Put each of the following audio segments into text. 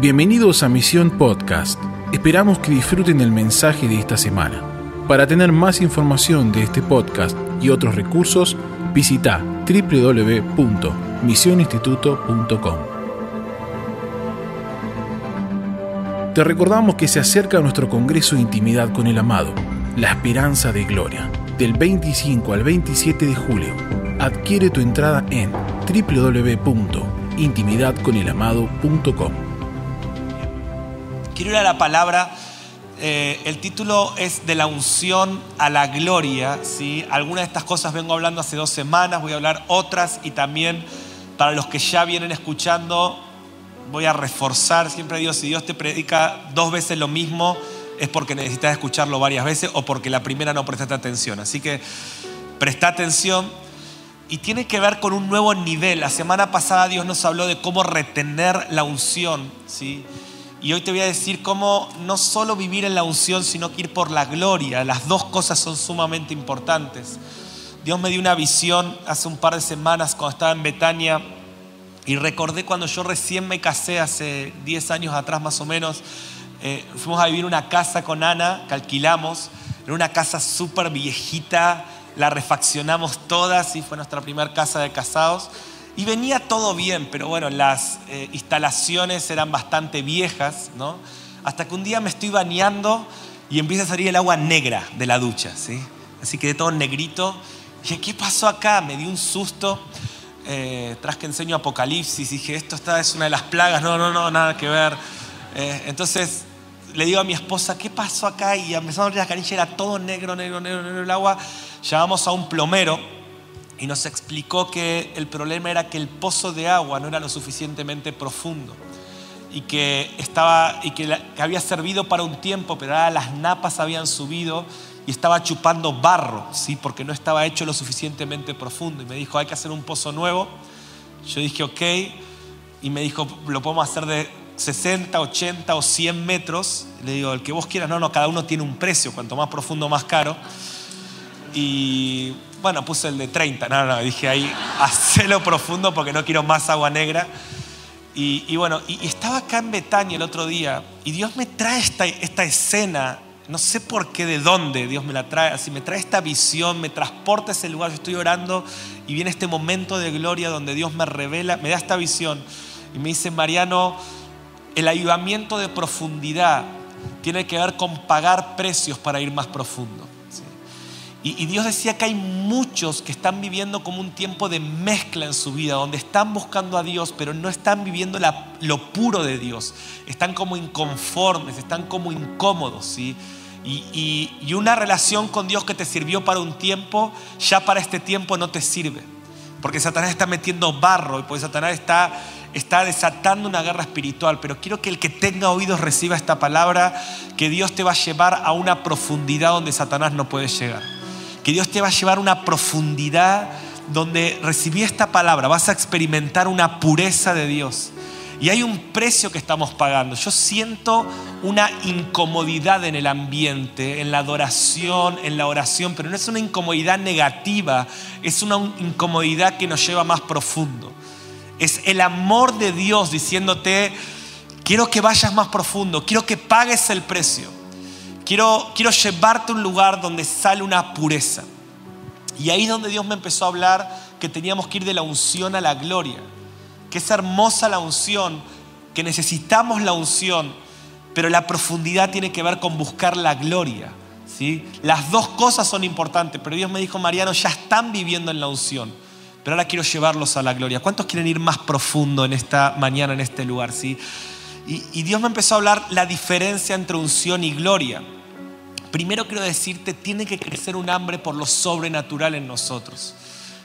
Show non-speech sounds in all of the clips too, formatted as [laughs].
Bienvenidos a Misión Podcast. Esperamos que disfruten el mensaje de esta semana. Para tener más información de este podcast y otros recursos, visita www.misioninstituto.com. Te recordamos que se acerca nuestro Congreso de Intimidad con el Amado, La Esperanza de Gloria, del 25 al 27 de julio. Adquiere tu entrada en www.intimidadconelamado.com. Quiero ir a la palabra. Eh, el título es De la unción a la gloria. ¿sí? Algunas de estas cosas vengo hablando hace dos semanas, voy a hablar otras y también para los que ya vienen escuchando, voy a reforzar. Siempre digo, si Dios te predica dos veces lo mismo, es porque necesitas escucharlo varias veces o porque la primera no prestaste atención. Así que presta atención y tiene que ver con un nuevo nivel. La semana pasada Dios nos habló de cómo retener la unción, ¿sí? Y hoy te voy a decir cómo no solo vivir en la unción, sino que ir por la gloria. Las dos cosas son sumamente importantes. Dios me dio una visión hace un par de semanas cuando estaba en Betania y recordé cuando yo recién me casé, hace 10 años atrás más o menos, eh, fuimos a vivir una casa con Ana que alquilamos. Era una casa súper viejita, la refaccionamos todas y fue nuestra primera casa de casados. Y venía todo bien, pero bueno, las eh, instalaciones eran bastante viejas, ¿no? Hasta que un día me estoy bañando y empieza a salir el agua negra de la ducha, ¿sí? Así que de todo negrito. Dije, ¿qué pasó acá? Me di un susto. Eh, tras que enseño Apocalipsis, dije, esto está, es una de las plagas. No, no, no, nada que ver. Eh, entonces le digo a mi esposa, ¿qué pasó acá? Y empezamos a abrir la canilla, era todo negro, negro, negro, negro el agua. Llamamos a un plomero y nos explicó que el problema era que el pozo de agua no era lo suficientemente profundo y que, estaba, y que, había servido para un tiempo, pero ahora las napas habían subido y estaba chupando barro, ¿sí? porque no estaba hecho lo suficientemente profundo. Y me dijo, hay que hacer un pozo nuevo. Yo dije, ok. Y me dijo, lo podemos hacer de 60, 80 o 100 metros. Le digo, el que vos quieras, no, no, cada uno tiene un precio, cuanto más profundo, más caro. Y bueno, puse el de 30, no, no, dije ahí, [laughs] hacelo profundo porque no quiero más agua negra. Y, bueno, y, estaba acá en Betania el otro día y Dios me trae esta, esta escena, no sé por qué, de dónde Dios me la trae, así me trae esta visión, me transporta a ese lugar, yo estoy orando y viene este momento de gloria donde Dios me revela, me da esta visión y me dice, Mariano, el ayudamiento de profundidad tiene que ver con pagar precios para ir más profundo. Y, Dios decía que hay muchos que están viviendo como un tiempo de mezcla en su vida, donde están buscando a Dios, pero no están viviendo lo puro de Dios. Están como inconformes, están como incómodos, ¿sí? Y, y, una relación con Dios que te sirvió para un tiempo, ya para este tiempo no te sirve. Porque Satanás está metiendo barro y porque Satanás está, está desatando una guerra espiritual. Pero quiero que el que tenga oídos reciba esta palabra, que Dios te va a llevar a una profundidad donde Satanás no puede llegar que Dios te va a llevar a una profundidad donde recibí esta palabra, vas a experimentar una pureza de Dios. Y hay un precio que estamos pagando. Yo siento una incomodidad en el ambiente, en la adoración, en la oración, pero no es una incomodidad negativa, es una incomodidad que nos lleva más profundo. Es el amor de Dios diciéndote, quiero que vayas más profundo, quiero que pagues el precio. Quiero, llevarte a un lugar donde sale una pureza. Y ahí es donde Dios me empezó a hablar que teníamos que ir de la unción a la gloria. Que es hermosa la unción, que necesitamos la unción, pero la profundidad tiene que ver con buscar la gloria. ¿sí? Las dos cosas son importantes, pero Dios me dijo, Mariano, ya están viviendo en la unción, pero ahora quiero llevarlos a la gloria. ¿Cuántos quieren ir más profundo en esta mañana, en este lugar? ¿sí? Y, y Dios me empezó a hablar la diferencia entre unción y gloria. Primero quiero decirte, tiene que crecer un hambre por lo sobrenatural en nosotros.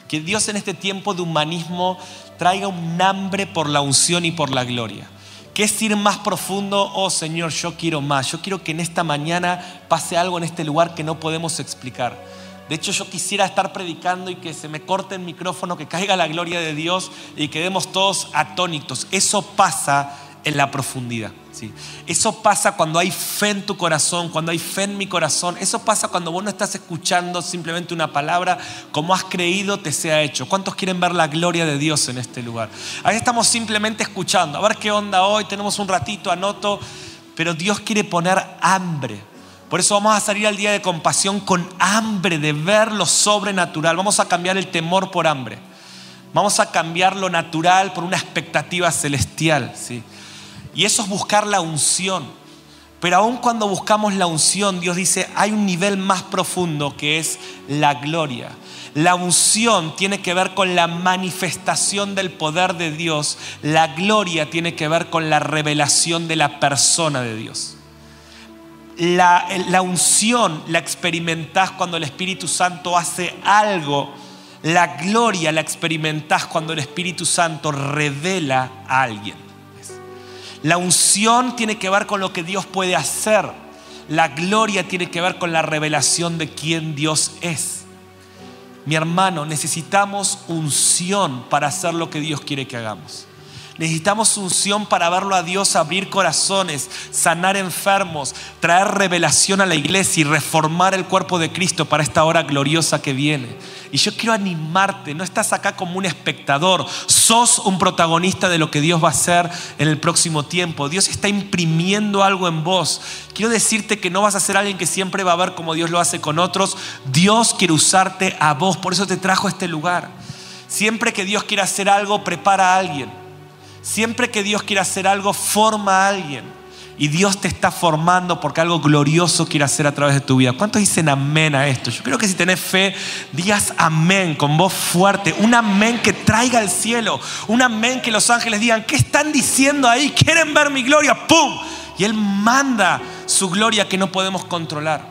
Que Dios en este tiempo de humanismo traiga un hambre por la unción y por la gloria. Que es ir más profundo, oh Señor, yo quiero más. Yo quiero que en esta mañana pase algo en este lugar que no podemos explicar. De hecho, yo quisiera estar predicando y que se me corte el micrófono, que caiga la gloria de Dios y quedemos todos atónitos. Eso pasa en la profundidad. Eso pasa cuando hay fe en tu corazón, cuando hay fe en mi corazón. Eso pasa cuando vos no estás escuchando simplemente una palabra, como has creído te sea hecho. ¿Cuántos quieren ver la gloria de Dios en este lugar? Ahí estamos simplemente escuchando, a ver qué onda hoy, tenemos un ratito, anoto, pero Dios quiere poner hambre. Por eso vamos a salir al día de compasión con hambre de ver lo sobrenatural. Vamos a cambiar el temor por hambre. Vamos a cambiar lo natural por una expectativa celestial. ¿sí? Y eso es buscar la unción. Pero aun cuando buscamos la unción, Dios dice, hay un nivel más profundo que es la gloria. La unción tiene que ver con la manifestación del poder de Dios. La gloria tiene que ver con la revelación de la persona de Dios. La, la unción la experimentás cuando el Espíritu Santo hace algo. La gloria la experimentás cuando el Espíritu Santo revela a alguien. La unción tiene que ver con lo que Dios puede hacer. La gloria tiene que ver con la revelación de quién Dios es. Mi hermano, necesitamos unción para hacer lo que Dios quiere que hagamos. Necesitamos unción para verlo a Dios abrir corazones, sanar enfermos, traer revelación a la iglesia y reformar el cuerpo de Cristo para esta hora gloriosa que viene. Y yo quiero animarte, no estás acá como un espectador, sos un protagonista de lo que Dios va a hacer en el próximo tiempo. Dios está imprimiendo algo en vos. Quiero decirte que no vas a ser alguien que siempre va a ver como Dios lo hace con otros. Dios quiere usarte a vos, por eso te trajo a este lugar. Siempre que Dios quiera hacer algo, prepara a alguien. Siempre que Dios quiere hacer algo, forma a alguien. Y Dios te está formando porque algo glorioso quiere hacer a través de tu vida. ¿Cuántos dicen amén a esto? Yo creo que si tenés fe, digas amén con voz fuerte. Un amén que traiga al cielo. Un amén que los ángeles digan, ¿qué están diciendo ahí? ¿Quieren ver mi gloria? ¡Pum! Y Él manda su gloria que no podemos controlar.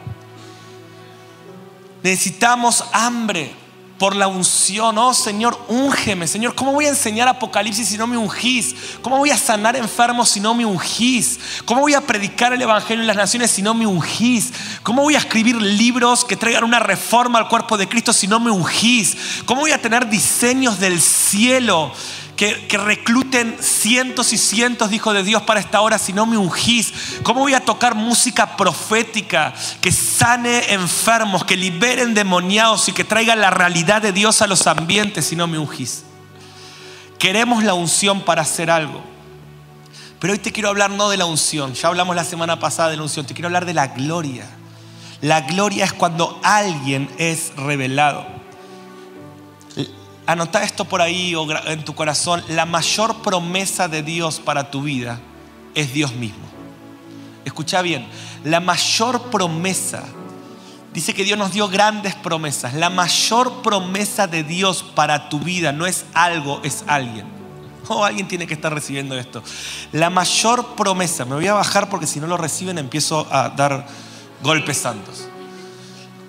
Necesitamos hambre por la unción. Oh Señor, úngeme. Señor, ¿cómo voy a enseñar Apocalipsis si no me ungís? ¿Cómo voy a sanar enfermos si no me ungís? ¿Cómo voy a predicar el Evangelio en las naciones si no me ungís? ¿Cómo voy a escribir libros que traigan una reforma al cuerpo de Cristo si no me ungís? ¿Cómo voy a tener diseños del cielo? Que, recluten cientos y cientos de hijos de Dios para esta hora si no me ungís? ¿Cómo voy a tocar música profética que sane enfermos, que liberen demoniados y que traiga la realidad de Dios a los ambientes si no me ungís? Queremos la unción para hacer algo. Pero hoy te quiero hablar no de la unción, ya hablamos la semana pasada de la unción, te quiero hablar de la gloria. La gloria es cuando alguien es revelado. Anota esto por ahí o en tu corazón. La mayor promesa de Dios para tu vida es Dios mismo. Escucha bien, la mayor promesa, dice que Dios nos dio grandes promesas. La mayor promesa de Dios para tu vida no es algo, es alguien. Oh, alguien tiene que estar recibiendo esto. La mayor promesa, me voy a bajar porque si no lo reciben empiezo a dar golpes santos.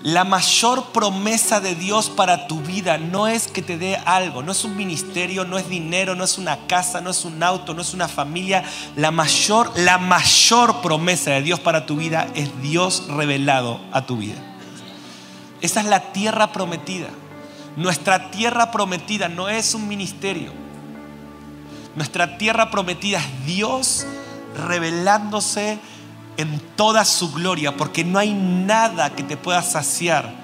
La mayor promesa de Dios para tu vida no es que te dé algo, no es un ministerio, no es dinero, no es una casa, no es un auto, no es una familia. La mayor, la mayor promesa de Dios para tu vida es Dios revelado a tu vida. Esa es la tierra prometida. Nuestra tierra prometida no es un ministerio. Nuestra tierra prometida es Dios revelándose en toda su gloria, porque no hay nada que te pueda saciar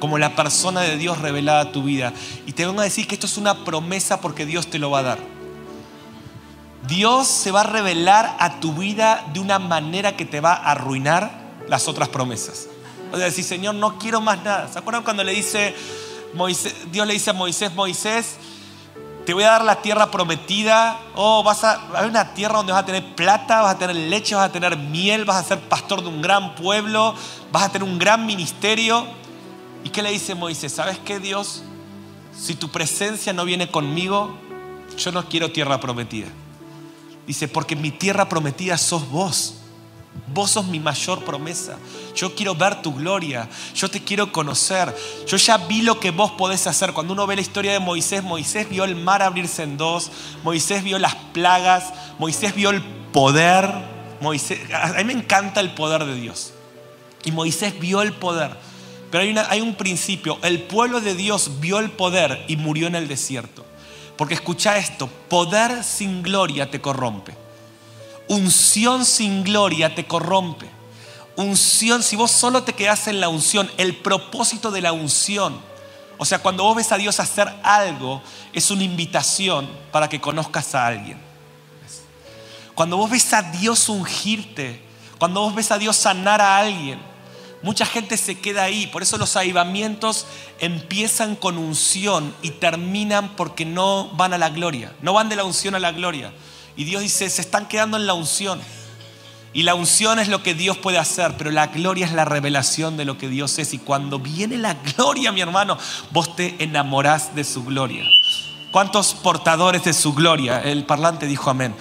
como la persona de Dios revelada a tu vida. Y te vengo a decir que esto es una promesa porque Dios te lo va a dar. Dios se va a revelar a tu vida de una manera que te va a arruinar las otras promesas. O sea, decir, Señor, no quiero más nada. ¿Se acuerdan cuando le dice Dios le dice a Moisés, Moisés, te voy a dar la tierra prometida. Oh, vas a, hay una tierra donde vas a tener plata, vas a tener leche, vas a tener miel, vas a ser pastor de un gran pueblo, vas a tener un gran ministerio. ¿Y qué le dice Moisés? ¿Sabes qué, Dios? Si tu presencia no viene conmigo, yo no quiero tierra prometida. Dice, porque mi tierra prometida sos vos. Vos sos mi mayor promesa. Yo quiero ver tu gloria. Yo te quiero conocer. Yo ya vi lo que vos podés hacer. Cuando uno ve la historia de Moisés, Moisés vio el mar abrirse en dos. Moisés vio las plagas. Moisés vio el poder. Moisés, a mí me encanta el poder de Dios. Y Moisés vio el poder. Pero hay, hay un principio. El pueblo de Dios vio el poder y murió en el desierto. Porque escucha esto, poder sin gloria te corrompe. Unción sin gloria te corrompe. Unción, si vos solo te quedás en la unción, el propósito de la unción, o sea, cuando vos ves a Dios hacer algo, es una invitación para que conozcas a alguien. Cuando vos ves a Dios ungirte, cuando vos ves a Dios sanar a alguien, mucha gente se queda ahí. Por eso los avivamientos empiezan con unción y terminan porque no van a la gloria. No van de la unción a la gloria. Y Dios dice, se están quedando en la unción. Y la unción es lo que Dios puede hacer, pero la gloria es la revelación de lo que Dios es. Y cuando viene la gloria, mi hermano, vos te enamorás de su gloria. ¿Cuántos portadores de su gloria? El parlante dijo amén.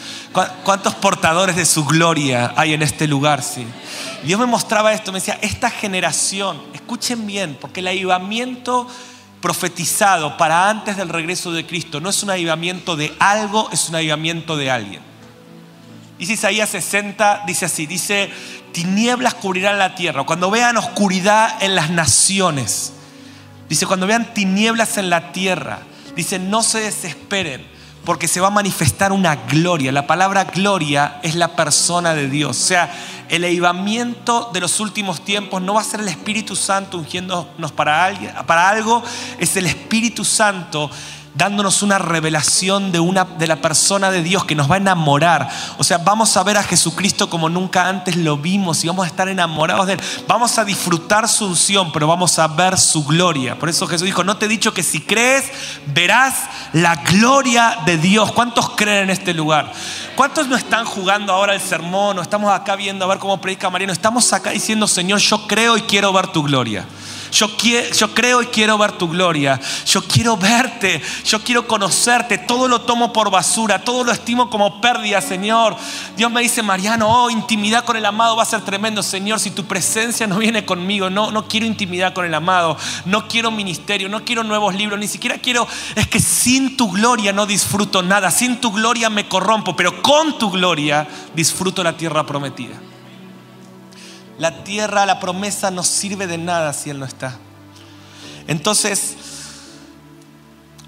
¿Cuántos portadores de su gloria hay en este lugar? Sí. Dios me mostraba esto, me decía, esta generación, escuchen bien, porque el avivamiento profetizado para antes del regreso de Cristo no es un avivamiento de algo, es un avivamiento de alguien. Dice Isaías 60, dice así, dice, tinieblas cubrirán la tierra. Cuando vean oscuridad en las naciones, dice, cuando vean tinieblas en la tierra, dice, no se desesperen, porque se va a manifestar una gloria. La palabra gloria es la persona de Dios. O sea, el avivamiento de los últimos tiempos no va a ser el Espíritu Santo ungiéndonos para, para algo, es el Espíritu Santo dándonos una revelación de, una, de la persona de Dios que nos va a enamorar. O sea, vamos a ver a Jesucristo como nunca antes lo vimos y vamos a estar enamorados de Él. Vamos a disfrutar su unción, pero vamos a ver su gloria. Por eso Jesús dijo, no te he dicho que si crees, verás la gloria de Dios. ¿Cuántos creen en este lugar? ¿Cuántos no están jugando ahora el sermón o estamos acá viendo a ver cómo predica Mariano? Estamos acá diciendo, Señor, yo creo y quiero ver tu gloria. Yo, yo creo y quiero ver tu gloria. Yo quiero verte. Yo quiero conocerte. Todo lo tomo por basura. Todo lo estimo como pérdida, Señor. Dios me dice, Mariano, oh, intimidad con el amado va a ser tremendo, Señor. Si tu presencia no viene conmigo, no, no quiero intimidad con el amado. No quiero ministerio. No quiero nuevos libros. Ni siquiera quiero. Es que sin tu gloria no disfruto nada. Sin tu gloria me corrompo. Pero con tu gloria disfruto la tierra prometida. La tierra, la promesa no sirve de nada si Él no está. Entonces,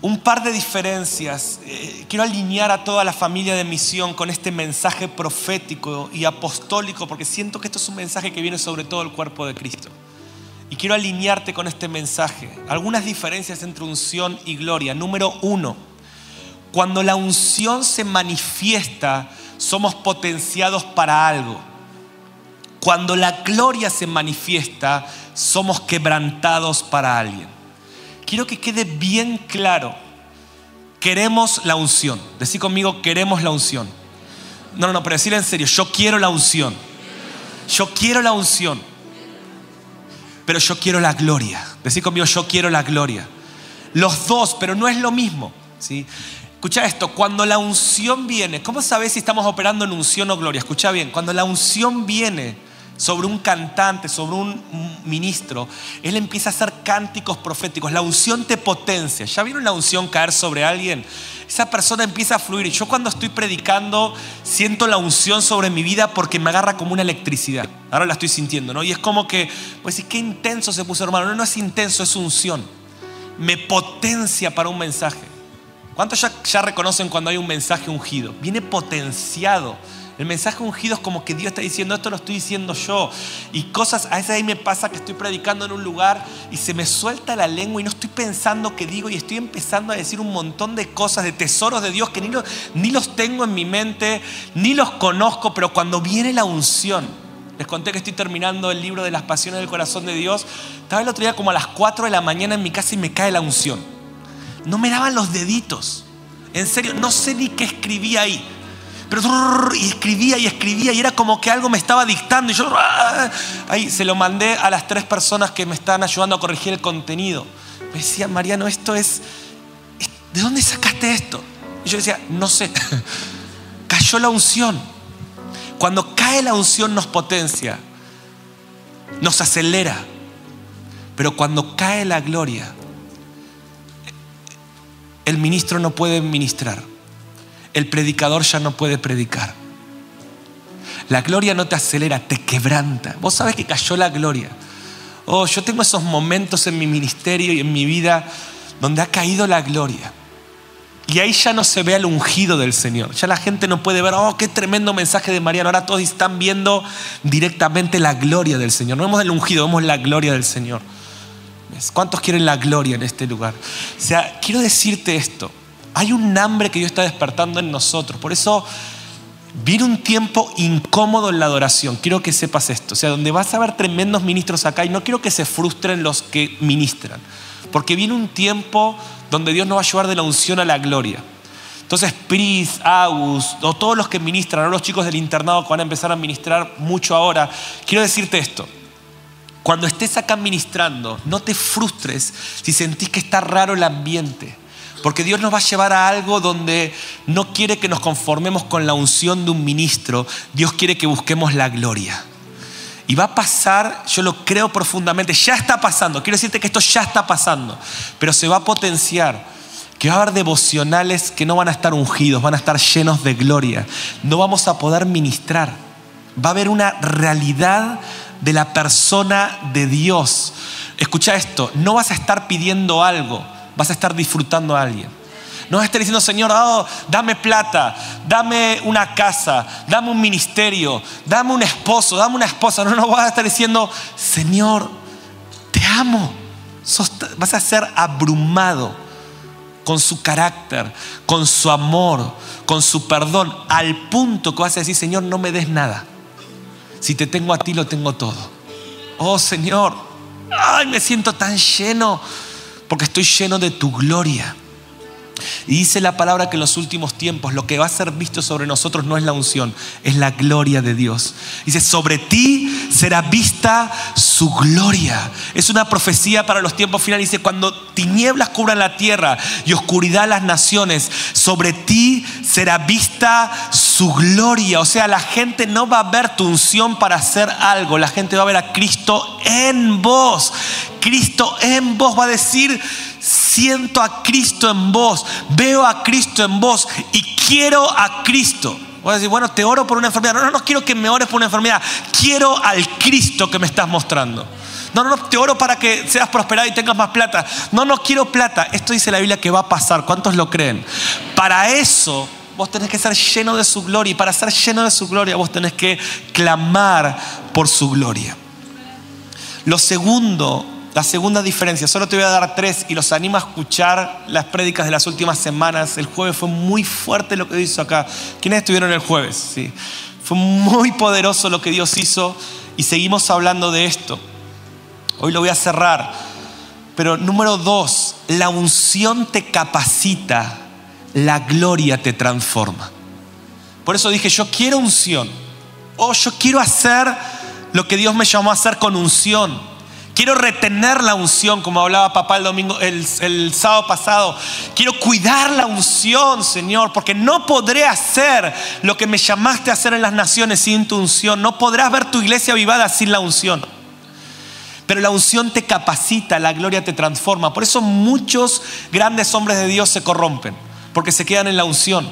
un par de diferencias. Eh, quiero alinear a toda la familia de misión con este mensaje profético y apostólico, porque siento que esto es un mensaje que viene sobre todo el cuerpo de Cristo. Y quiero alinearte con este mensaje. Algunas diferencias entre unción y gloria. Número uno, cuando la unción se manifiesta, somos potenciados para algo. Cuando la gloria se manifiesta, somos quebrantados para alguien. Quiero que quede bien claro. Queremos la unción. Decí conmigo, queremos la unción. No, no, no, pero decir en serio, yo quiero la unción. Yo quiero la unción. Pero yo quiero la gloria. Decí conmigo, yo quiero la gloria. Los dos, pero no es lo mismo. ¿sí? Escucha esto, cuando la unción viene, ¿cómo sabes si estamos operando en unción o gloria? Escucha bien, cuando la unción viene, sobre un cantante, sobre un ministro, él empieza a hacer cánticos proféticos. La unción te potencia. ¿Ya vieron la unción caer sobre alguien? Esa persona empieza a fluir. Yo cuando estoy predicando siento la unción sobre mi vida porque me agarra como una electricidad. Ahora la estoy sintiendo, ¿no? Y es como que, pues, qué intenso se puso, hermano. No, no es intenso, es unción. Me potencia para un mensaje. ¿Cuántos ya reconocen cuando hay un mensaje ungido? Viene potenciado el mensaje ungido es como que Dios está diciendo, esto lo estoy diciendo yo. Y cosas, a veces ahí me pasa que estoy predicando en un lugar y se me suelta la lengua y no estoy pensando qué digo y estoy empezando a decir un montón de cosas, de tesoros de Dios que ni, ni los tengo en mi mente, ni los conozco, pero cuando viene la unción, les conté que estoy terminando el libro de las pasiones del corazón de Dios, estaba el otro día como a las 4 de la mañana en mi casa y me cae la unción. No me daban los deditos. En serio, no sé ni qué escribí ahí pero y escribía y escribía y era como que algo me estaba dictando y yo ¡ah! ahí se lo mandé a las tres personas que me están ayudando a corregir el contenido. Me decía, Mariano, esto es, ¿de dónde sacaste esto? Y yo decía, no sé, [laughs] cayó la unción. Cuando cae la unción nos potencia, nos acelera, pero cuando cae la gloria, el ministro no puede ministrar el predicador ya no puede predicar. La gloria no te acelera, te quebranta. Vos sabes que cayó la gloria. Oh, yo tengo esos momentos en mi ministerio y en mi vida donde ha caído la gloria. Y ahí ya no se ve el ungido del Señor. Ya la gente no puede ver, oh, qué tremendo mensaje de Mariano. Ahora todos están viendo directamente la gloria del Señor. No vemos el ungido, vemos la gloria del Señor. ¿Cuántos quieren la gloria en este lugar? O sea, quiero decirte esto. Hay un hambre que Dios está despertando en nosotros. Por eso viene un tiempo incómodo en la adoración. Quiero que sepas esto. O sea, donde vas a ver tremendos ministros acá y no quiero que se frustren los que ministran. Porque viene un tiempo donde Dios nos va a llevar de la unción a la gloria. Entonces, Pris, Agus, o todos los que ministran, o los chicos del internado que van a empezar a ministrar mucho ahora, quiero decirte esto. Cuando estés acá ministrando, no te frustres si sentís que está raro el ambiente. Porque Dios nos va a llevar a algo donde no quiere que nos conformemos con la unción de un ministro, Dios quiere que busquemos la gloria. Y va a pasar, yo lo creo profundamente, ya está pasando, quiero decirte que esto ya está pasando, pero se va a potenciar, que va a haber devocionales que no van a estar ungidos, van a estar llenos de gloria, no vamos a poder ministrar, va a haber una realidad de la persona de Dios. Escucha esto, no vas a estar pidiendo algo, vas a estar disfrutando a alguien. No vas a estar diciendo, Señor, oh, dame plata, dame una casa, dame un ministerio, dame un esposo, dame una esposa. No, no vas a estar diciendo, Señor, te amo. vas a ser abrumado con su carácter, con su amor, con su perdón, al punto que vas a decir, Señor, no me des nada. Si te tengo a ti, lo tengo todo. Oh Señor, ay, me siento tan lleno porque estoy lleno de tu gloria. Y dice la palabra que en los últimos tiempos lo que va a ser visto sobre nosotros no es la unción, es la gloria de Dios. Dice, sobre ti será vista su gloria. Es una profecía para los tiempos finales. Dice, cuando tinieblas cubran la tierra y oscuridad las naciones, sobre ti será vista su gloria. O sea, la gente no va a ver tu unción para hacer algo, la gente va a ver a Cristo en vos. Cristo en vos va a decir, siento a Cristo en vos, veo a Cristo en vos y quiero a Cristo. Voy a decir, bueno, te oro por una enfermedad. No, no, no quiero que me ores por una enfermedad. Quiero al Cristo que me estás mostrando. No, no, no, te oro para que seas prosperado y tengas más plata. No, no quiero plata. Esto dice la Biblia que va a pasar. ¿Cuántos lo creen? Para eso vos tenés que ser lleno de su gloria. Y para ser lleno de su gloria, vos tenés que clamar por su gloria. Lo segundo la segunda diferencia, solo te voy a dar tres y los animo a escuchar las prédicas de las últimas semanas. El jueves fue muy fuerte lo que hizo acá. ¿Quiénes estuvieron el jueves? Sí. Fue muy poderoso lo que Dios hizo y seguimos hablando de esto. Hoy lo voy a cerrar. Pero número dos, la unción te capacita, la gloria te transforma. Por eso dije, yo quiero unción. O yo quiero hacer lo que Dios me llamó a hacer con unción. Quiero retener la unción, como hablaba papá el domingo, el, sábado pasado. Quiero cuidar la unción, Señor, porque no podré hacer lo que me llamaste a hacer en las naciones sin tu unción. No podrás ver tu iglesia vivada sin la unción. Pero la unción te capacita, la gloria te transforma. Por eso muchos grandes hombres de Dios se corrompen, porque se quedan en la unción.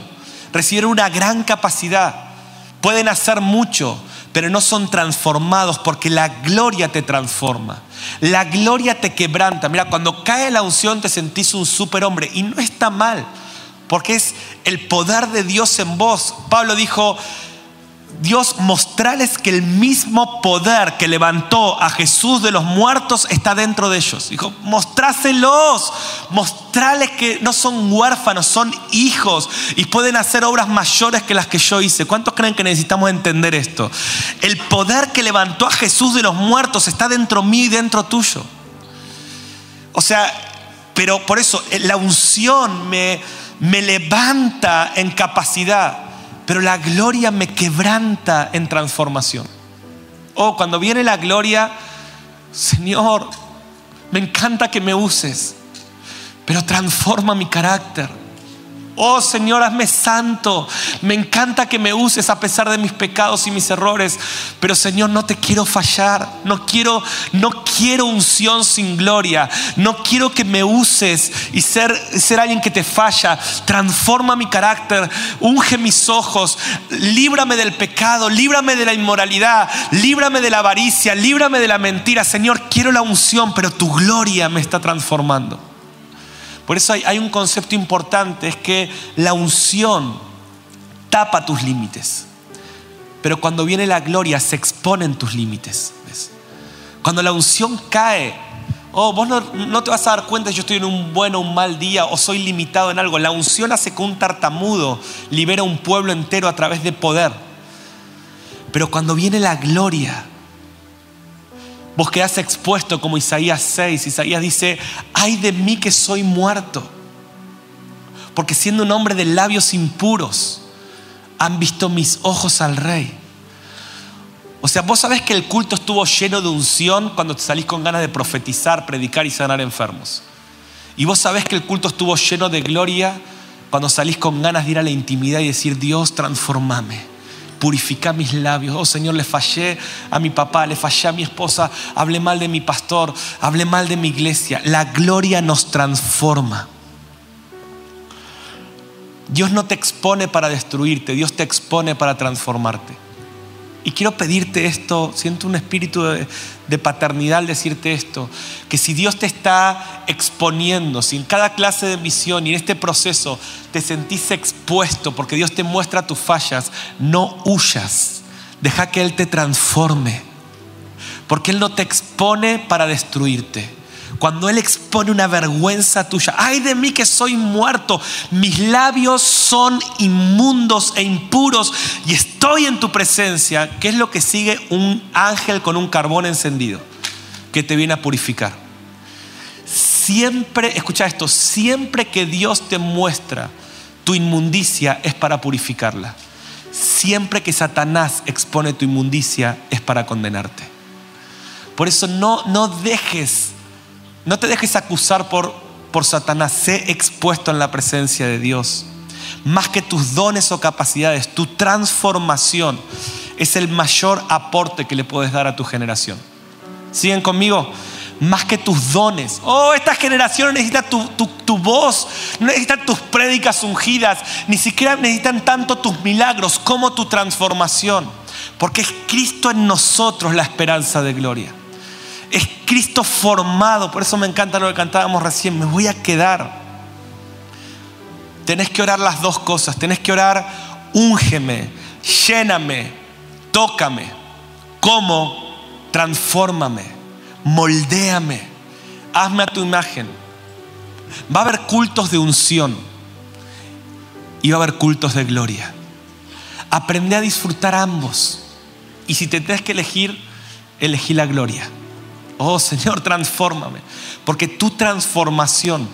Reciben una gran capacidad, pueden hacer mucho, pero no son transformados porque la gloria te transforma. La gloria te quebranta. Mira, cuando cae la unción te sentís un superhombre y no está mal, porque es el poder de Dios en vos. Pablo dijo, Dios mostrarles que el mismo poder que levantó a Jesús de los muertos está dentro de ellos. Dijo, mostráselos, mostrarles que no son huérfanos, son hijos y pueden hacer obras mayores que las que yo hice. ¿Cuántos creen que necesitamos entender esto? El poder que levantó a Jesús de los muertos está dentro mío y dentro tuyo. O sea, pero por eso eh, la unción me, me levanta en capacidad pero la gloria me quebranta en transformación. Oh, cuando viene la gloria, Señor, me encanta que me uses, pero transforma mi carácter Oh Señor, hazme santo. Me encanta que me uses a pesar de mis pecados y mis errores. Pero Señor, no te quiero fallar. No quiero, no quiero unción sin gloria. No quiero que me uses y ser, ser alguien que te falla. Transforma mi carácter. Unge mis ojos. Líbrame del pecado. Líbrame de la inmoralidad. Líbrame de la avaricia. Líbrame de la mentira. Señor, quiero la unción, pero tu gloria me está transformando. Por eso hay, un concepto importante, es que la unción tapa tus límites. Pero cuando viene la gloria se exponen tus límites. Cuando la unción cae, oh, vos no, no, te vas a dar cuenta si yo estoy en un buen o un mal día o soy limitado en algo. La unción hace que un tartamudo libera un pueblo entero a través de poder. Pero cuando viene la gloria, vos quedás expuesto como Isaías 6. Isaías dice, ay de mí que soy muerto. Porque siendo un hombre de labios impuros, han visto mis ojos al rey. O sea, vos sabés que el culto estuvo lleno de unción cuando te salís con ganas de profetizar, predicar y sanar enfermos. Y vos sabés que el culto estuvo lleno de gloria cuando salís con ganas de ir a la intimidad y decir, Dios, transformame purifica mis labios. Oh Señor, le fallé a mi papá, le fallé a mi esposa, hablé mal de mi pastor, hablé mal de mi iglesia. La gloria nos transforma. Dios no te expone para destruirte, Dios te expone para transformarte. Y quiero pedirte esto, siento un espíritu de, paternidad al decirte esto, que si Dios te está exponiendo, si en cada clase de misión y en este proceso te sentís expuesto porque Dios te muestra tus fallas, no huyas, deja que Él te transforme, porque Él no te expone para destruirte cuando Él expone una vergüenza tuya, ay de mí que soy muerto, mis labios son inmundos e impuros y estoy en tu presencia, ¿qué es lo que sigue un ángel con un carbón encendido que te viene a purificar? Siempre, escucha esto, siempre que Dios te muestra tu inmundicia es para purificarla. Siempre que Satanás expone tu inmundicia es para condenarte. Por eso no, no dejes no te dejes acusar por, por Satanás, sé expuesto en la presencia de Dios. Más que tus dones o capacidades, tu transformación es el mayor aporte que le puedes dar a tu generación. ¿Siguen conmigo? Más que tus dones. Oh, esta generación necesita tu, tu voz, no necesitan tus prédicas ungidas, ni siquiera necesitan tanto tus milagros como tu transformación. Porque es Cristo en nosotros la esperanza de gloria es Cristo formado. Por eso me encanta lo que cantábamos recién. Me voy a quedar. Tenés que orar las dos cosas. Tenés que orar, úngeme, lléname, tócame. ¿Cómo? Transfórmame, moldéame, hazme a tu imagen. Va a haber cultos de unción y va a haber cultos de gloria. Aprende a disfrutar ambos. Y si te tienes que elegir, elegí la gloria. Oh Señor, transfórmame. Porque tu transformación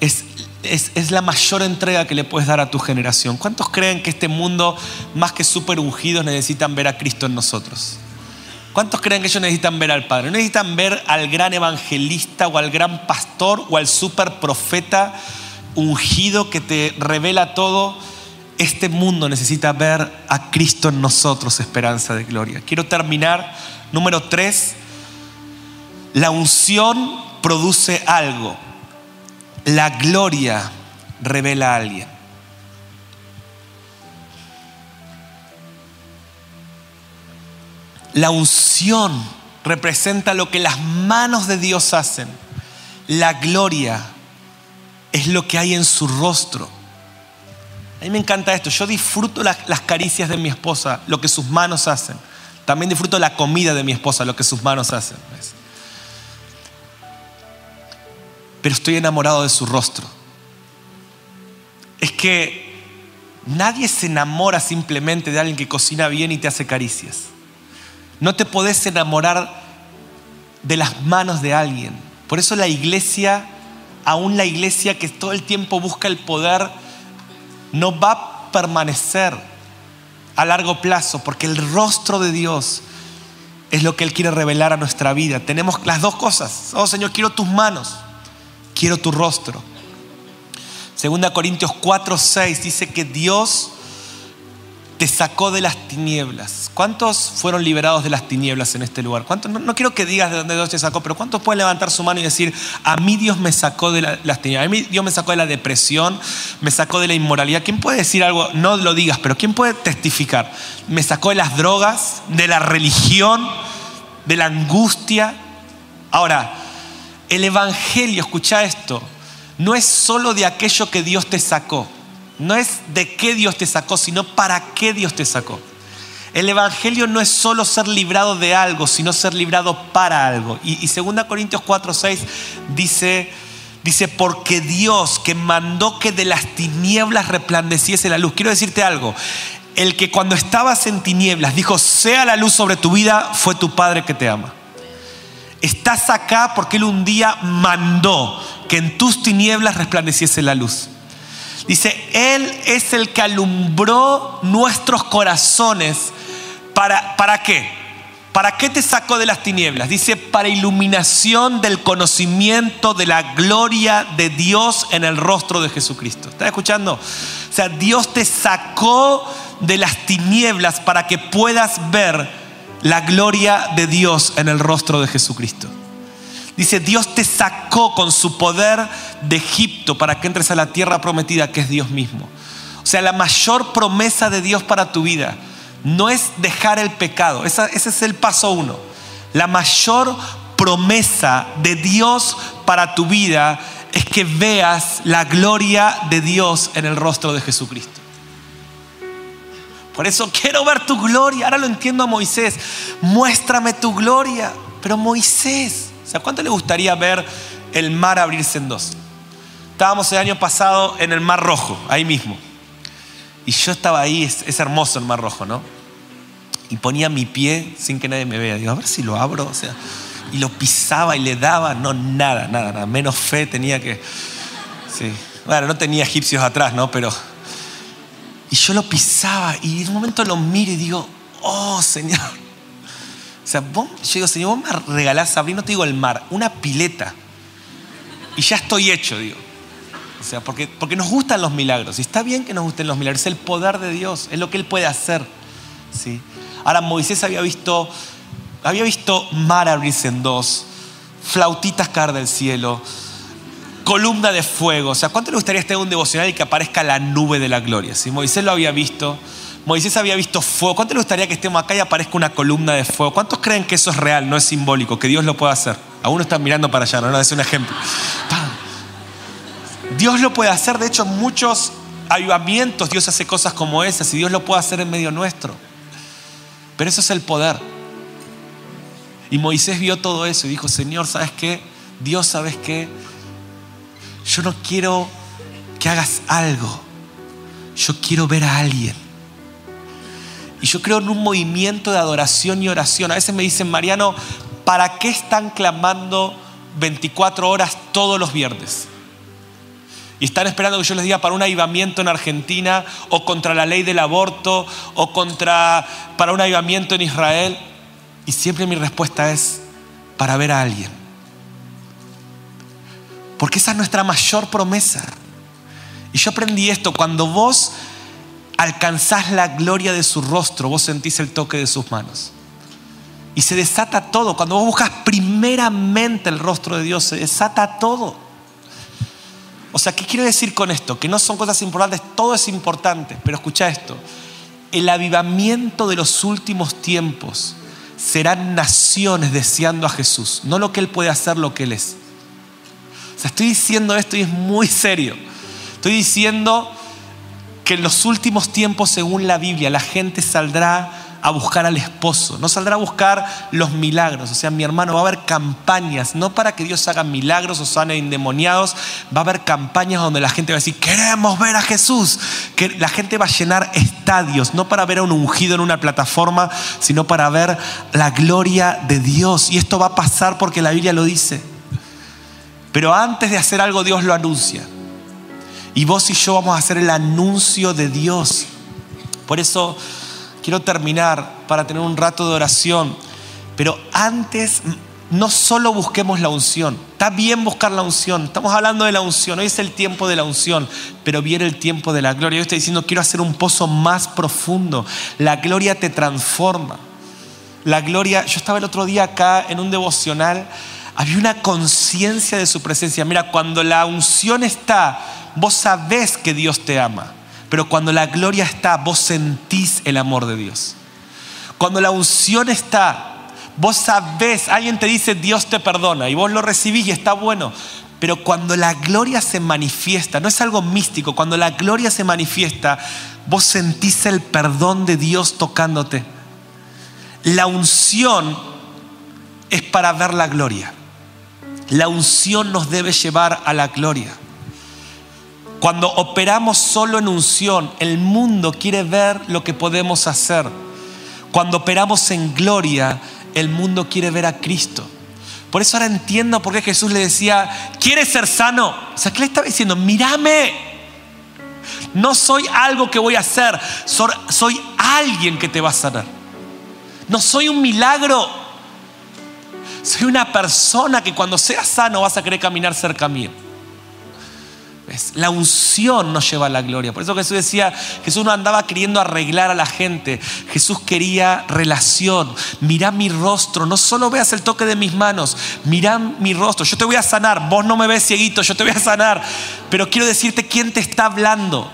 es, es, la mayor entrega que le puedes dar a tu generación. ¿Cuántos creen que este mundo, más que súper ungidos, necesitan ver a Cristo en nosotros? ¿Cuántos creen que ellos necesitan ver al Padre? necesitan ver al gran evangelista o al gran pastor o al super profeta ungido que te revela todo. Este mundo necesita ver a Cristo en nosotros, esperanza de gloria. Quiero terminar. Número tres, la unción produce algo. La gloria revela a alguien. La unción representa lo que las manos de Dios hacen. La gloria es lo que hay en su rostro. A mí me encanta esto. Yo disfruto las, caricias de mi esposa, lo que sus manos hacen. También disfruto la comida de mi esposa, lo que sus manos hacen. Pero estoy enamorado de su rostro. Es que nadie se enamora simplemente de alguien que cocina bien y te hace caricias. No te podés enamorar de las manos de alguien. Por eso la iglesia, aún la iglesia que todo el tiempo busca el poder, no va a permanecer a largo plazo, porque el rostro de Dios es lo que Él quiere revelar a nuestra vida. Tenemos las dos cosas. Oh Señor, quiero tus manos, quiero tu rostro. Segunda Corintios 4, 6 dice que Dios te sacó de las tinieblas. ¿Cuántos fueron liberados de las tinieblas en este lugar? ¿Cuántos? No, quiero que digas de dónde Dios te sacó, pero ¿cuántos pueden levantar su mano y decir, a mí Dios me sacó de las tinieblas? A mí Dios me sacó de la depresión, me sacó de la inmoralidad. ¿Quién puede decir algo? No lo digas, pero ¿quién puede testificar? Me sacó de las drogas, de la religión, de la angustia. Ahora, El Evangelio, escucha esto, no es solo de aquello que Dios te sacó. No es de qué Dios te sacó, sino para qué Dios te sacó. El Evangelio no es solo ser librado de algo, sino ser librado para algo. Y, y 2 Corintios 4, 6 dice, dice, porque Dios que mandó que de las tinieblas resplandeciese la luz. Quiero decirte algo, el que cuando estabas en tinieblas dijo, sea la luz sobre tu vida, fue tu Padre que te ama. Estás acá porque Él un día mandó que en tus tinieblas resplandeciese la luz. Dice, Él es el que alumbró nuestros corazones. ¿Para, ¿Para qué? ¿Para qué te sacó de las tinieblas? Dice, para iluminación del conocimiento de la gloria de Dios en el rostro de Jesucristo. ¿Estás escuchando? O sea, Dios te sacó de las tinieblas para que puedas ver la gloria de Dios en el rostro de Jesucristo. Dice, Dios te sacó con su poder de Egipto para que entres a la tierra prometida que es Dios mismo. O sea, la mayor promesa de Dios para tu vida no es dejar el pecado. ese es el paso uno. La mayor promesa de Dios para tu vida es que veas la gloria de Dios en el rostro de Jesucristo. Por eso quiero ver tu gloria. Ahora lo entiendo a Moisés. Muéstrame tu gloria. Pero Moisés, o sea, ¿cuánto le gustaría ver el mar abrirse en dos? Estábamos el año pasado en el Mar Rojo, ahí mismo. Y yo estaba ahí, es, hermoso el Mar Rojo, ¿no? Y ponía mi pie sin que nadie me vea. Digo, a ver si lo abro, o sea. Y lo pisaba y le daba, no, nada, nada, nada. Menos fe tenía que. Sí. Bueno, no tenía egipcios atrás, ¿no? Pero. Y yo lo pisaba y en un momento lo miro y digo, oh Señor, o sea, vos, yo digo, Señor, vos me regalás abrir, no te digo el mar, una pileta. Y ya estoy hecho, digo. O sea, porque, porque nos gustan los milagros. Y está bien que nos gusten los milagros. Es el poder de Dios, es lo que Él puede hacer. ¿sí? Ahora, Moisés había visto, había visto mar abrirse en dos, flautitas caer del cielo, columna de fuego. O sea, ¿cuánto le gustaría estar en un devocional y que aparezca la nube de la gloria? ¿sí? Moisés lo había visto. Moisés había visto fuego. ¿Cuánto le gustaría que estemos acá y aparezca una columna de fuego? ¿Cuántos creen que eso es real, no es simbólico, que Dios lo puede hacer? Algunos están mirando para allá, no, no, es un ejemplo. Dios lo puede hacer, de hecho, muchos avivamientos Dios hace cosas como esas y Dios lo puede hacer en medio nuestro. Pero eso es el poder. Y Moisés vio todo eso y dijo, Señor, ¿sabes qué? Dios, ¿sabes qué? Yo no quiero que hagas algo. Yo quiero ver a alguien y yo creo en un movimiento de adoración y oración. A veces me dicen, Mariano, ¿para qué están clamando 24 horas todos los viernes? Y están esperando que yo les diga para un avivamiento en Argentina o contra la ley del aborto o contra para un avivamiento en Israel. Y siempre mi respuesta es para ver a alguien. Porque esa es nuestra mayor promesa. Y yo aprendí esto, cuando vos alcanzás la gloria de su rostro, vos sentís el toque de sus manos. Y se desata todo. Cuando vos buscas primeramente el rostro de Dios, se desata todo. O sea, ¿qué quiero decir con esto? Que no son cosas importantes, todo es importante, pero escucha esto. El avivamiento de los últimos tiempos serán naciones deseando a Jesús, no lo que Él puede hacer, lo que Él es. O sea, estoy diciendo esto y es muy serio. Estoy diciendo que en los últimos tiempos, según la Biblia, la gente saldrá a buscar al esposo, no saldrá a buscar los milagros. O sea, mi hermano, va a haber campañas, no para que Dios haga milagros o sane endemoniados, va a haber campañas donde la gente va a decir, queremos ver a Jesús. Que la gente va a llenar estadios, no para ver a un ungido en una plataforma, sino para ver la gloria de Dios. Y esto va a pasar porque la Biblia lo dice. Pero antes de hacer algo, Dios lo anuncia. Y vos y yo vamos a hacer el anuncio de Dios. Por eso quiero terminar para tener un rato de oración. Pero antes, no solo busquemos la unción. Está bien buscar la unción. Estamos hablando de la unción. Hoy es el tiempo de la unción. Pero viene el tiempo de la gloria. Yo estoy diciendo, quiero hacer un pozo más profundo. La gloria te transforma. La gloria, yo estaba el otro día acá en un devocional. Había una conciencia de su presencia. Mira, cuando la unción está, vos sabés que Dios te ama, pero cuando la gloria está, vos sentís el amor de Dios. Cuando la unción está, Vos sabés, alguien te dice Dios te perdona y vos lo recibís y está bueno. Pero cuando la gloria se manifiesta, no es algo místico, cuando la gloria se manifiesta, vos sentís el perdón de Dios tocándote. La unción es para ver la gloria. La unción nos debe llevar a la gloria. Cuando operamos solo en unción, el mundo quiere ver lo que podemos hacer. Cuando operamos en gloria, el mundo quiere ver a Cristo. Por eso ahora entiendo por qué Jesús le decía, ¿quieres ser sano? O sea, ¿qué le estaba diciendo? Mírame. No soy algo que voy a hacer, soy alguien que te va a sanar. No soy un milagro. Soy una persona que cuando seas sano vas a querer caminar cerca mío. La unción nos lleva a la gloria. Por eso Jesús decía, Jesús no andaba queriendo arreglar a la gente. Jesús quería relación. Mira mi rostro. No solo veas el toque de mis manos. Mira mi rostro. Yo te voy a sanar. Vos no me ves cieguito. Yo te voy a sanar. Pero quiero decirte quién te está hablando.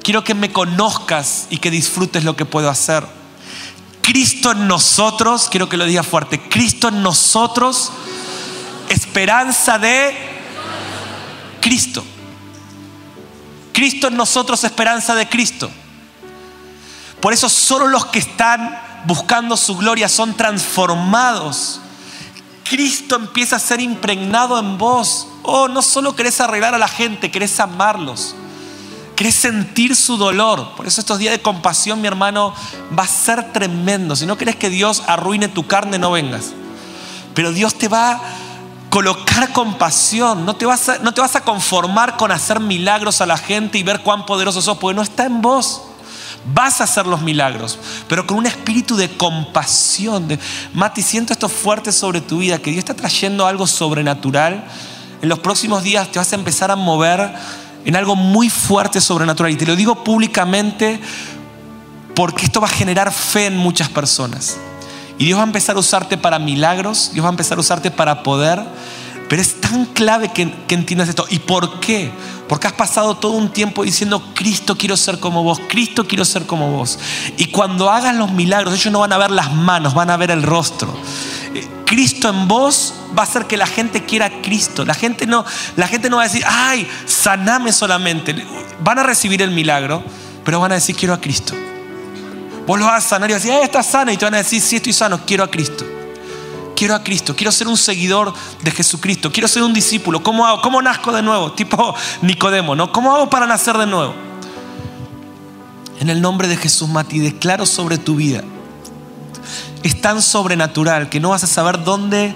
Quiero que me conozcas y que disfrutes lo que puedo hacer. Cristo en nosotros, quiero que lo diga fuerte, Cristo en nosotros, esperanza de Cristo. Cristo en nosotros, esperanza de Cristo. Por eso solo los que están buscando su gloria son transformados. Cristo empieza a ser impregnado en vos. Oh, no solo querés arreglar a la gente, querés amarlos. Querés sentir su dolor. Por eso estos días de compasión, mi hermano, va a ser tremendo. Si no querés que Dios arruine tu carne, no vengas. Pero Dios te va colocar compasión. No te, vas a, no te vas a conformar con hacer milagros a la gente y ver cuán poderoso sos, porque no está en vos. Vas a hacer los milagros, pero con un espíritu de compasión. De, Mati, siento esto fuerte sobre tu vida, que Dios está trayendo algo sobrenatural. En los próximos días te vas a empezar a mover en algo muy fuerte sobrenatural. Y te lo digo públicamente porque esto va a generar fe en muchas personas. Y Dios va a empezar a usarte para milagros, Dios va a empezar a usarte para poder. Pero es tan clave que, entiendas esto. ¿Y por qué? Porque has pasado todo un tiempo diciendo, Cristo quiero ser como vos, Cristo quiero ser como vos. Y cuando hagas los milagros, ellos no van a ver las manos, van a ver el rostro. Eh, Cristo en vos va a hacer que la gente quiera a Cristo. La gente no, la gente no va a decir, ay, saname solamente. Van a recibir el milagro, pero van a decir, quiero a Cristo. Vos lo vas a sanar y vas a decir, estás sana. Y te van a decir, sí, estoy sano, quiero a Cristo. Quiero a Cristo, quiero ser un seguidor de Jesucristo, quiero ser un discípulo. ¿Cómo hago? ¿Cómo nazco de nuevo? Tipo Nicodemo, ¿no? ¿Cómo hago para nacer de nuevo? En el nombre de Jesús, Mati, declaro sobre tu vida. Es tan sobrenatural que no vas a saber dónde.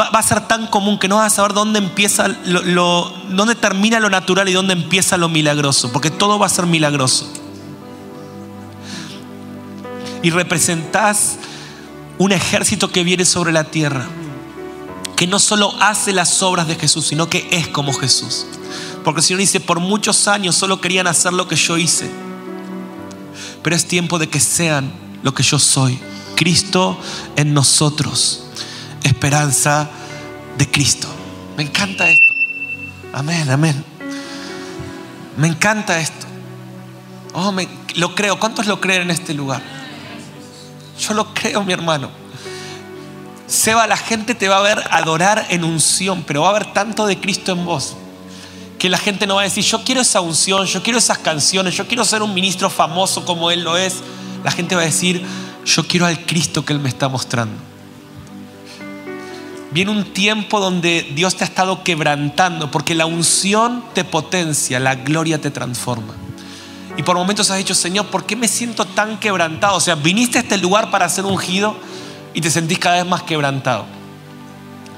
Va, a ser tan común que no vas a saber dónde empieza lo, dónde termina lo natural y dónde empieza lo milagroso, porque todo va a ser milagroso y representás un ejército que viene sobre la tierra, que no solo hace las obras de Jesús, sino que es como Jesús. Porque el Señor dice, por muchos años solo querían hacer lo que yo hice, pero es tiempo de que sean lo que yo soy. Cristo en nosotros, esperanza de Cristo. Me encanta esto. Amén, amén. Me encanta esto. Oh, lo creo. ¿Cuántos lo creen en este lugar? Yo lo creo, mi hermano. Seba, la gente te va a ver adorar en unción, pero va a haber tanto de Cristo en vos que la gente no va a decir, yo quiero esa unción, yo quiero esas canciones, yo quiero ser un ministro famoso como Él lo es. La gente va a decir, yo quiero al Cristo que Él me está mostrando. Viene un tiempo donde Dios te ha estado quebrantando, porque la unción te potencia, la gloria te transforma. Y por momentos has dicho, Señor, ¿por qué me siento tan quebrantado? O sea, viniste a este lugar para ser ungido y te sentís cada vez más quebrantado.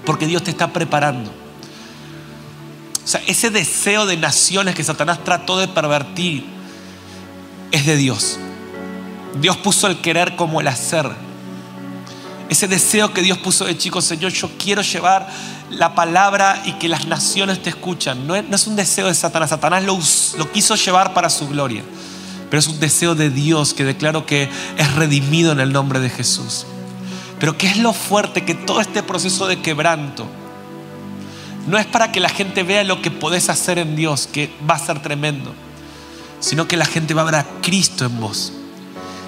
Porque Dios te está preparando. O sea, ese deseo de naciones que Satanás trató de pervertir es de Dios. Dios puso el querer como el hacer. Ese deseo que Dios puso de chicos, Señor, yo quiero llevar la palabra y que las naciones te escuchan. No es, un deseo de Satanás. Satanás lo, lo quiso llevar para su gloria. Pero es un deseo de Dios que declaro que es redimido en el nombre de Jesús. Pero ¿qué es lo fuerte? Que todo este proceso de quebranto no es para que la gente vea lo que podés hacer en Dios, que va a ser tremendo, sino que la gente va a ver a Cristo en vos.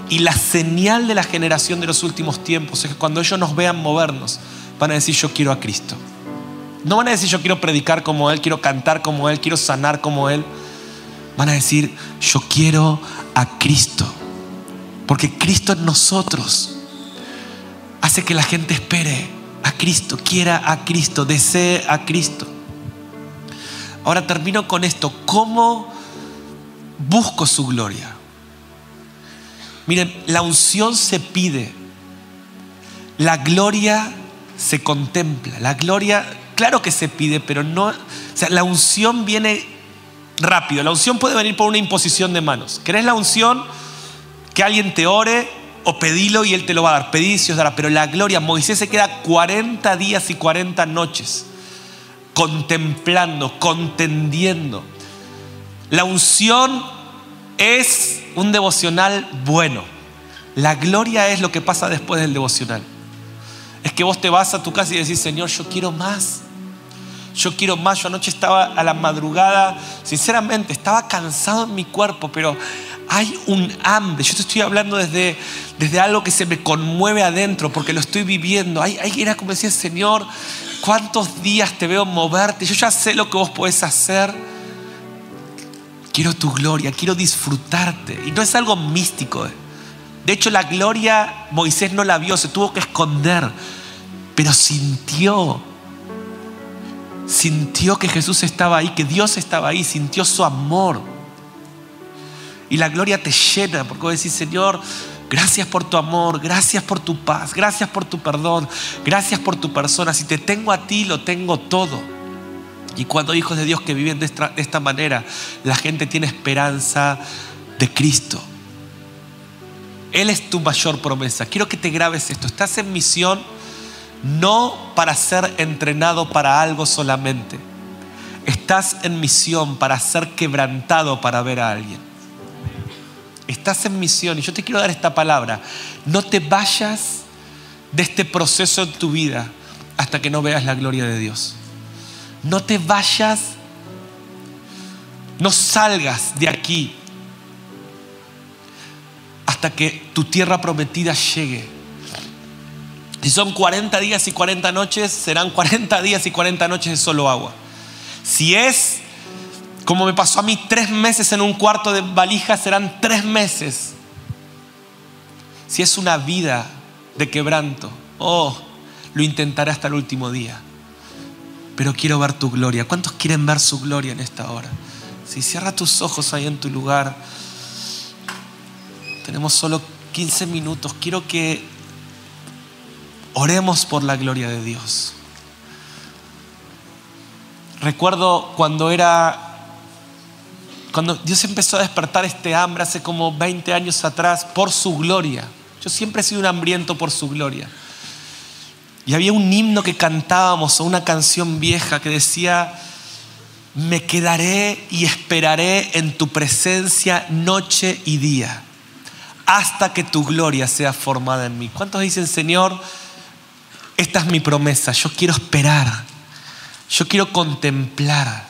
Y la señal de la generación de los últimos tiempos es que cuando ellos nos vean movernos, van a decir yo quiero a Cristo. No van a decir yo quiero predicar como Él, quiero cantar como Él, quiero sanar como Él. Van a decir yo quiero a Cristo. Porque Cristo en nosotros hace que la gente espere a Cristo, quiera a Cristo, desee a Cristo. Ahora termino con esto. ¿Cómo busco su gloria? Miren, la unción se pide, la gloria se contempla, la gloria, claro que se pide, pero no, o sea, la unción viene rápido, la unción puede venir por una imposición de manos. ¿Querés la unción? Que alguien te ore o pedilo y él te lo va a dar, pedí y se os dará, pero la gloria, Moisés se queda 40 días y 40 noches contemplando, contendiendo. La unción es un devocional bueno. La gloria es lo que pasa después del devocional. Es que vos te vas a tu casa y decís, Señor, yo quiero más. Yo quiero más. Yo anoche estaba a la madrugada, sinceramente, estaba cansado en mi cuerpo, pero hay un hambre. Yo te estoy hablando desde, desde algo que se me conmueve adentro, porque lo estoy viviendo. Hay, era como decía, Señor, ¿cuántos días te veo moverte? Yo ya sé lo que vos podés hacer quiero tu gloria, quiero disfrutarte. Y no es algo místico. Eh. De hecho, la gloria Moisés no la vio, se tuvo que esconder, pero sintió, sintió que Jesús estaba ahí, que Dios estaba ahí, sintió su amor. Y la gloria te llena, porque vos decís, Señor, gracias por tu amor, gracias por tu paz, gracias por tu perdón, gracias por tu persona. Si te tengo a ti, lo tengo todo. Y cuando hijos de Dios que viven de esta, manera, la gente tiene esperanza de Cristo. Él es tu mayor promesa. Quiero que te grabes esto. Estás en misión no para ser entrenado para algo solamente. Estás en misión para ser quebrantado para ver a alguien. Estás en misión y yo te quiero dar esta palabra. No te vayas de este proceso en tu vida hasta que no veas la gloria de Dios no te vayas, no salgas de aquí hasta que tu tierra prometida llegue. Si son 40 días y 40 noches, serán 40 días y 40 noches de solo agua. Si es, como me pasó a mí, tres meses en un cuarto de valija, serán tres meses. Si es una vida de quebranto, oh, lo intentaré hasta el último día pero quiero ver tu gloria. ¿Cuántos quieren ver su gloria en esta hora? Si cierra tus ojos ahí en tu lugar, tenemos solo 15 minutos. Quiero que oremos por la gloria de Dios. Recuerdo cuando era cuando Dios empezó a despertar este hambre hace como 20 años atrás por su gloria. Yo siempre he sido un hambriento por su gloria. Y había un himno que cantábamos o una canción vieja que decía, me quedaré y esperaré en tu presencia noche y día, hasta que tu gloria sea formada en mí. ¿Cuántos dicen, Señor, esta es mi promesa, yo quiero esperar, yo quiero contemplar?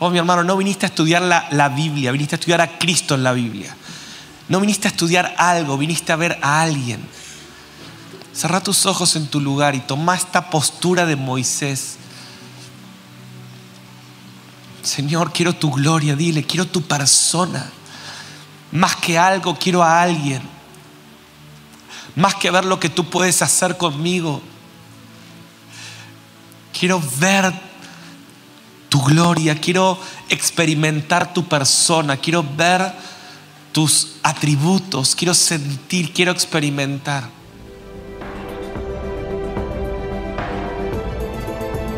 Oh, mi hermano, no viniste a estudiar la, la Biblia, viniste a estudiar a Cristo en la Biblia. No viniste a estudiar algo, viniste a ver a alguien. Cerra tus ojos en tu lugar y toma esta postura de Moisés. Señor, quiero tu gloria, dile, quiero tu persona. Más que algo, quiero a alguien. Más que ver lo que tú puedes hacer conmigo. Quiero ver tu gloria, quiero experimentar tu persona, quiero ver tus atributos, quiero sentir, quiero experimentar.